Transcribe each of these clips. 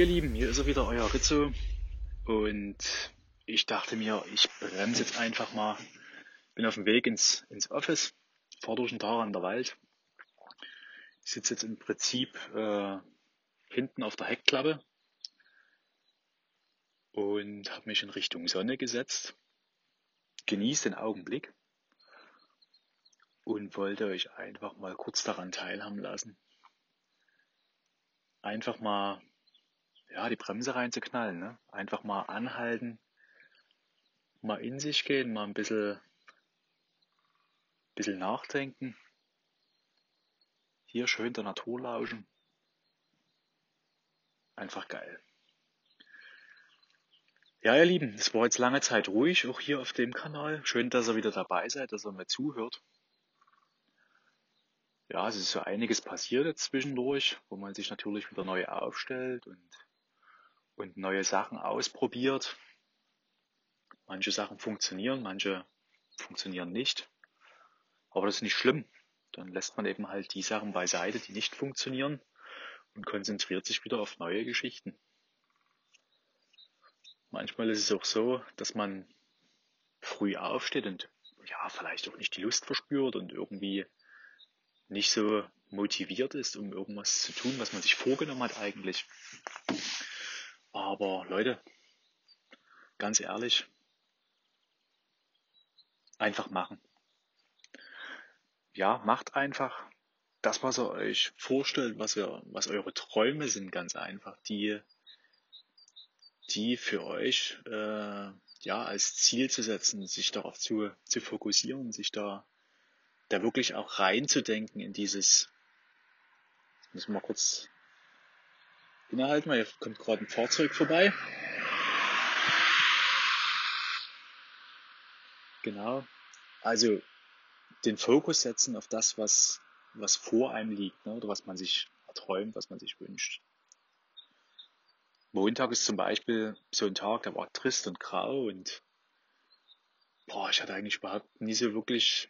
Ihr Lieben, hier ist er wieder, euer Rizzo. Und ich dachte mir, ich bremse jetzt einfach mal. Bin auf dem Weg ins, ins Office, fahre durch den Tag an der Wald. Ich sitze jetzt im Prinzip äh, hinten auf der Heckklappe und habe mich in Richtung Sonne gesetzt. Genieße den Augenblick und wollte euch einfach mal kurz daran teilhaben lassen. Einfach mal ja, die Bremse reinzuknallen. Ne? Einfach mal anhalten, mal in sich gehen, mal ein bisschen, bisschen nachdenken. Hier schön der Natur lauschen. Einfach geil. Ja, ihr Lieben, es war jetzt lange Zeit ruhig, auch hier auf dem Kanal. Schön, dass ihr wieder dabei seid, dass ihr mir zuhört. Ja, es ist so einiges passiert zwischendurch, wo man sich natürlich wieder neu aufstellt und und neue Sachen ausprobiert. Manche Sachen funktionieren, manche funktionieren nicht. Aber das ist nicht schlimm. Dann lässt man eben halt die Sachen beiseite, die nicht funktionieren und konzentriert sich wieder auf neue Geschichten. Manchmal ist es auch so, dass man früh aufsteht und ja, vielleicht auch nicht die Lust verspürt und irgendwie nicht so motiviert ist, um irgendwas zu tun, was man sich vorgenommen hat eigentlich. Aber Leute, ganz ehrlich, einfach machen. Ja, macht einfach das, was ihr euch vorstellt, was, ihr, was eure Träume sind, ganz einfach, die, die für euch äh, ja als Ziel zu setzen, sich darauf zu, zu fokussieren, sich da, da wirklich auch reinzudenken in dieses, müssen wir kurz innehalten, weil hier kommt gerade ein Fahrzeug vorbei. Genau. Also den Fokus setzen auf das, was, was vor einem liegt, ne, oder was man sich erträumt, was man sich wünscht. Montag ist zum Beispiel so ein Tag, der war trist und grau und boah, ich hatte eigentlich überhaupt nie so wirklich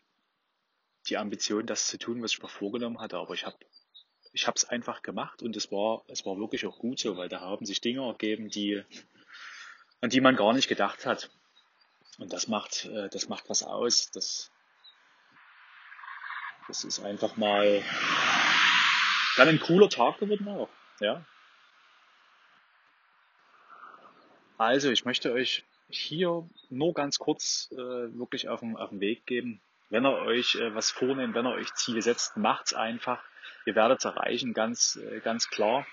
die Ambition, das zu tun, was ich mir vorgenommen hatte, aber ich habe ich habe es einfach gemacht und es war, es war wirklich auch gut so, weil da haben sich Dinge ergeben, die, an die man gar nicht gedacht hat. Und das macht, äh, das macht was aus. Das, das ist einfach mal dann ein cooler Tag geworden auch. Ja. Also, ich möchte euch hier nur ganz kurz äh, wirklich auf den, auf den Weg geben. Wenn ihr euch äh, was vornehmt, wenn ihr euch Ziele setzt, macht's einfach. Ihr werdet es erreichen, ganz, äh, ganz klar.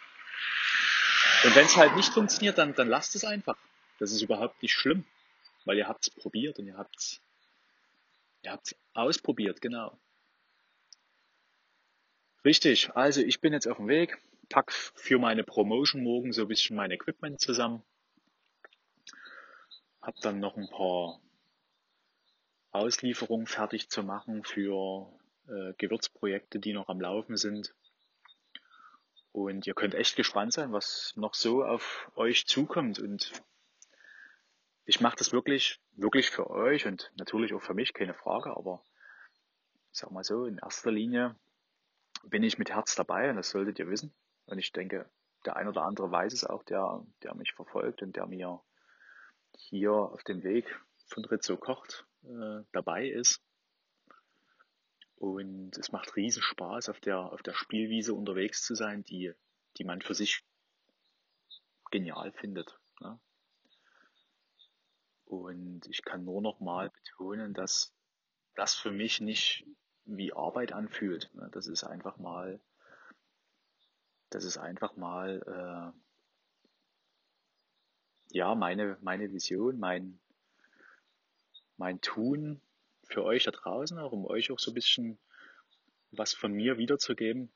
Und wenn es halt nicht funktioniert, dann, dann lasst es einfach. Das ist überhaupt nicht schlimm, weil ihr habt es probiert und ihr habt ihr habt's ausprobiert, genau. Richtig, also ich bin jetzt auf dem Weg, pack für meine Promotion morgen so ein bisschen mein Equipment zusammen. Hab dann noch ein paar Auslieferungen fertig zu machen für äh, Gewürzprojekte, die noch am Laufen sind. Und ihr könnt echt gespannt sein, was noch so auf euch zukommt. Und ich mache das wirklich, wirklich für euch und natürlich auch für mich, keine Frage. Aber ich sag mal so, in erster Linie bin ich mit Herz dabei und das solltet ihr wissen. Und ich denke, der ein oder andere weiß es auch, der, der mich verfolgt und der mir hier auf dem Weg von Rizzo kocht äh, dabei ist. Und es macht riesen Spaß, auf der, auf der Spielwiese unterwegs zu sein, die, die man für sich genial findet. Ne? Und ich kann nur noch mal betonen, dass das für mich nicht wie Arbeit anfühlt. Ne? Das ist einfach mal, das ist einfach mal, äh, ja, meine, meine Vision, mein, mein Tun, für euch da draußen, auch um euch auch so ein bisschen was von mir wiederzugeben.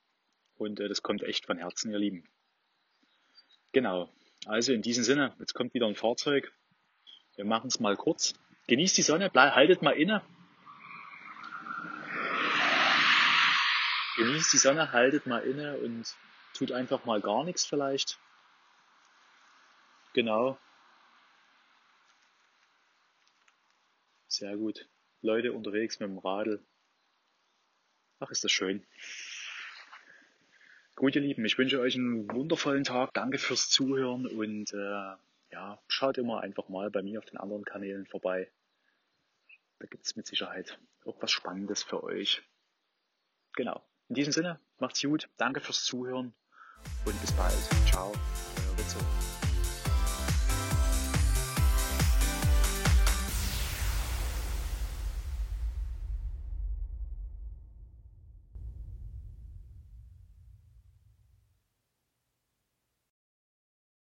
Und äh, das kommt echt von Herzen, ihr Lieben. Genau. Also in diesem Sinne, jetzt kommt wieder ein Fahrzeug. Wir machen es mal kurz. Genießt die Sonne, bleib, haltet mal inne. Genießt die Sonne, haltet mal inne und tut einfach mal gar nichts vielleicht. Genau. Sehr gut. Leute unterwegs mit dem Radl. Ach, ist das schön. Gut, ihr Lieben, ich wünsche euch einen wundervollen Tag. Danke fürs Zuhören und äh, ja, schaut immer einfach mal bei mir auf den anderen Kanälen vorbei. Da gibt es mit Sicherheit auch was Spannendes für euch. Genau. In diesem Sinne, macht's gut. Danke fürs Zuhören und bis bald. Ciao.